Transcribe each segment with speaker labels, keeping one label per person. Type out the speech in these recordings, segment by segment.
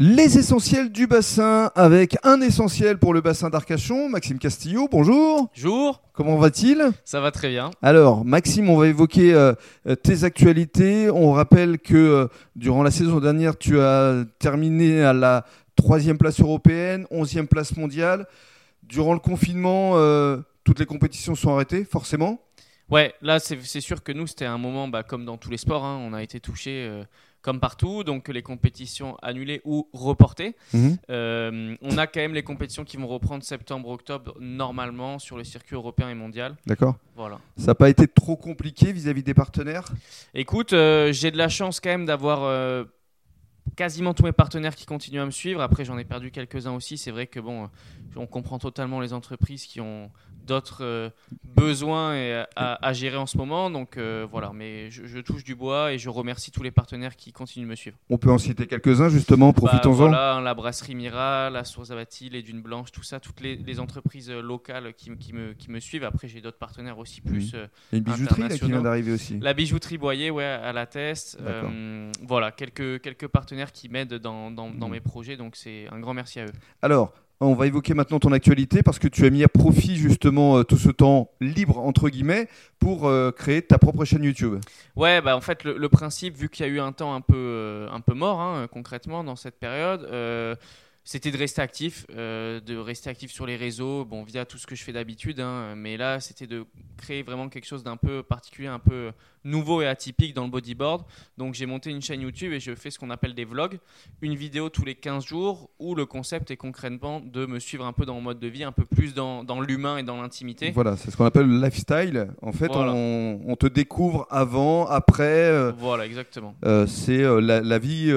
Speaker 1: Les essentiels du bassin avec un essentiel pour le bassin d'Arcachon, Maxime Castillo, bonjour.
Speaker 2: Bonjour.
Speaker 1: Comment va-t-il?
Speaker 2: Ça va très bien.
Speaker 1: Alors, Maxime, on va évoquer euh, tes actualités. On rappelle que euh, durant la saison dernière, tu as terminé à la troisième place européenne, onzième place mondiale. Durant le confinement, euh, toutes les compétitions sont arrêtées, forcément?
Speaker 2: Ouais, là, c'est sûr que nous, c'était un moment, bah, comme dans tous les sports, hein, on a été touchés comme partout, donc les compétitions annulées ou reportées. Mhm. Euh, on a quand même les compétitions qui vont reprendre septembre-octobre normalement sur le circuit européen et mondial.
Speaker 1: D'accord.
Speaker 2: Voilà.
Speaker 1: Ça n'a pas été trop compliqué vis-à-vis des partenaires?
Speaker 2: Écoute, euh, j'ai de la chance quand même d'avoir euh, quasiment tous mes partenaires qui continuent à me suivre. Après, j'en ai perdu quelques-uns aussi. C'est vrai que bon, on comprend totalement les entreprises qui ont d'autres euh, besoins et à, gérer en ce moment. Donc euh, voilà, mais je, touche du bois et je remercie tous les partenaires qui continuent de me suivre.
Speaker 1: On peut en citer quelques-uns justement, bah, profitons-en.
Speaker 2: voilà, la brasserie Mira, la Source Abati, les Dunes Blanches, tout ça, toutes les, entreprises locales qui, qui, me, qui me suivent. Après, j'ai d'autres partenaires aussi plus.
Speaker 1: Mmh. une bijouterie qui vient d'arriver aussi.
Speaker 2: La bijouterie Boyer, ouais, à la Test. voilà, quelques, quelques partenaires qui m'aident dans, dans, dans mmh. mes projets. Donc c'est un grand merci à eux.
Speaker 1: Alors, on va évoquer maintenant ton actualité parce que tu as mis à profit justement euh, tout ce temps libre entre guillemets pour euh, créer ta propre chaîne YouTube.
Speaker 2: Ouais, bah en fait le, principe, vu qu'il y a eu un temps un peu, euh, un peu mort hein, concrètement dans cette période, c'était de rester actif, de rester actif sur les réseaux, bon via tout ce que je fais d'habitude, hein, mais là c'était de créer vraiment quelque chose d'un peu particulier, un peu nouveau et atypique dans le bodyboard. Donc j'ai monté une chaîne YouTube et je fais ce qu'on appelle des vlogs, une vidéo tous les 15 jours où le concept est concrètement de me suivre un peu dans mon mode de vie, un peu plus dans, dans l'humain et dans l'intimité.
Speaker 1: Voilà, c'est ce qu'on appelle le lifestyle. En fait, on, on, te découvre avant, après. Euh,
Speaker 2: voilà, exactement.
Speaker 1: Euh, c'est euh, la, la, vie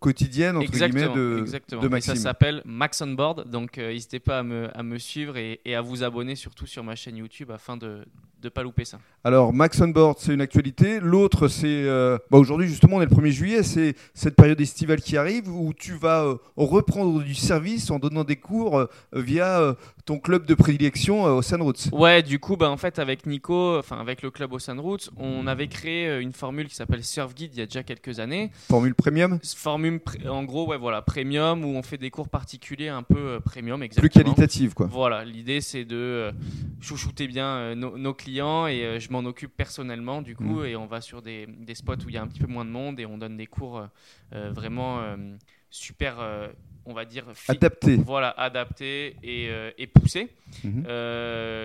Speaker 1: quotidienne, entre guillemets, de,
Speaker 2: exactement.
Speaker 1: de Maxime.
Speaker 2: Max on Board, donc n'hésitez pas à me, suivre et, à vous abonner surtout sur ma chaîne YouTube afin de ne pas louper ça.
Speaker 1: Alors, Max on Board, c'est une actualité L'autre, c'est euh, bah, aujourd'hui justement, on est le 1er juillet, c'est cette période estivale qui arrive où tu vas euh, reprendre du service en donnant des cours euh, via ton club de prédilection au Roots.
Speaker 2: Ouais, du coup, bah, en fait, avec Nico, enfin avec le club au Roots, on avait créé une formule qui s'appelle Surf Guide il y a déjà quelques années.
Speaker 1: Formule premium?
Speaker 2: Formule, en gros, ouais, voilà, premium où on fait des cours particuliers un peu premium, exactement.
Speaker 1: Plus qualitative, quoi.
Speaker 2: Voilà, l'idée c'est de chouchouter bien nos, clients et je m'en occupe personnellement, du coup. Mmh et on va sur des, des, spots où il y a un petit peu moins de monde et on donne des cours euh, vraiment euh, super euh, on va dire
Speaker 1: adapté.
Speaker 2: voilà adapté et, et poussé.
Speaker 1: Mhm.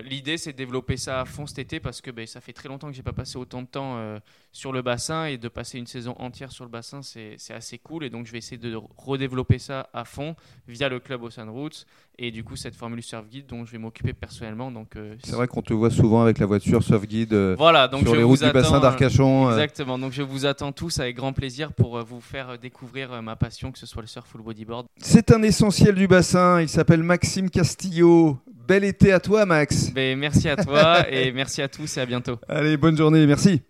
Speaker 2: l'idée c'est de développer ça à fond cet été parce que ben, ça fait très longtemps que j'ai pas passé autant de temps sur le bassin et de passer une saison entière sur le bassin c'est assez cool. Et donc je vais essayer de redévelopper ça à fond via le club Ocean Roots et du coup cette formule surf guide dont je vais m'occuper personnellement. Donc
Speaker 1: c'est vrai qu'on te voit souvent avec la voiture surf guide
Speaker 2: voilà donc
Speaker 1: sur les routes du bassin d'Arcachon
Speaker 2: exactement. Donc je vous attends tous avec grand plaisir pour vous faire découvrir ma passion que ce soit le surf ou le bodyboard
Speaker 1: c'est un essentiel du bassin. Il s'appelle Maxime Castillo. Bel été à toi, Max.
Speaker 2: Ben, merci à toi et merci à tous et à bientôt.
Speaker 1: Allez, bonne journée. Merci.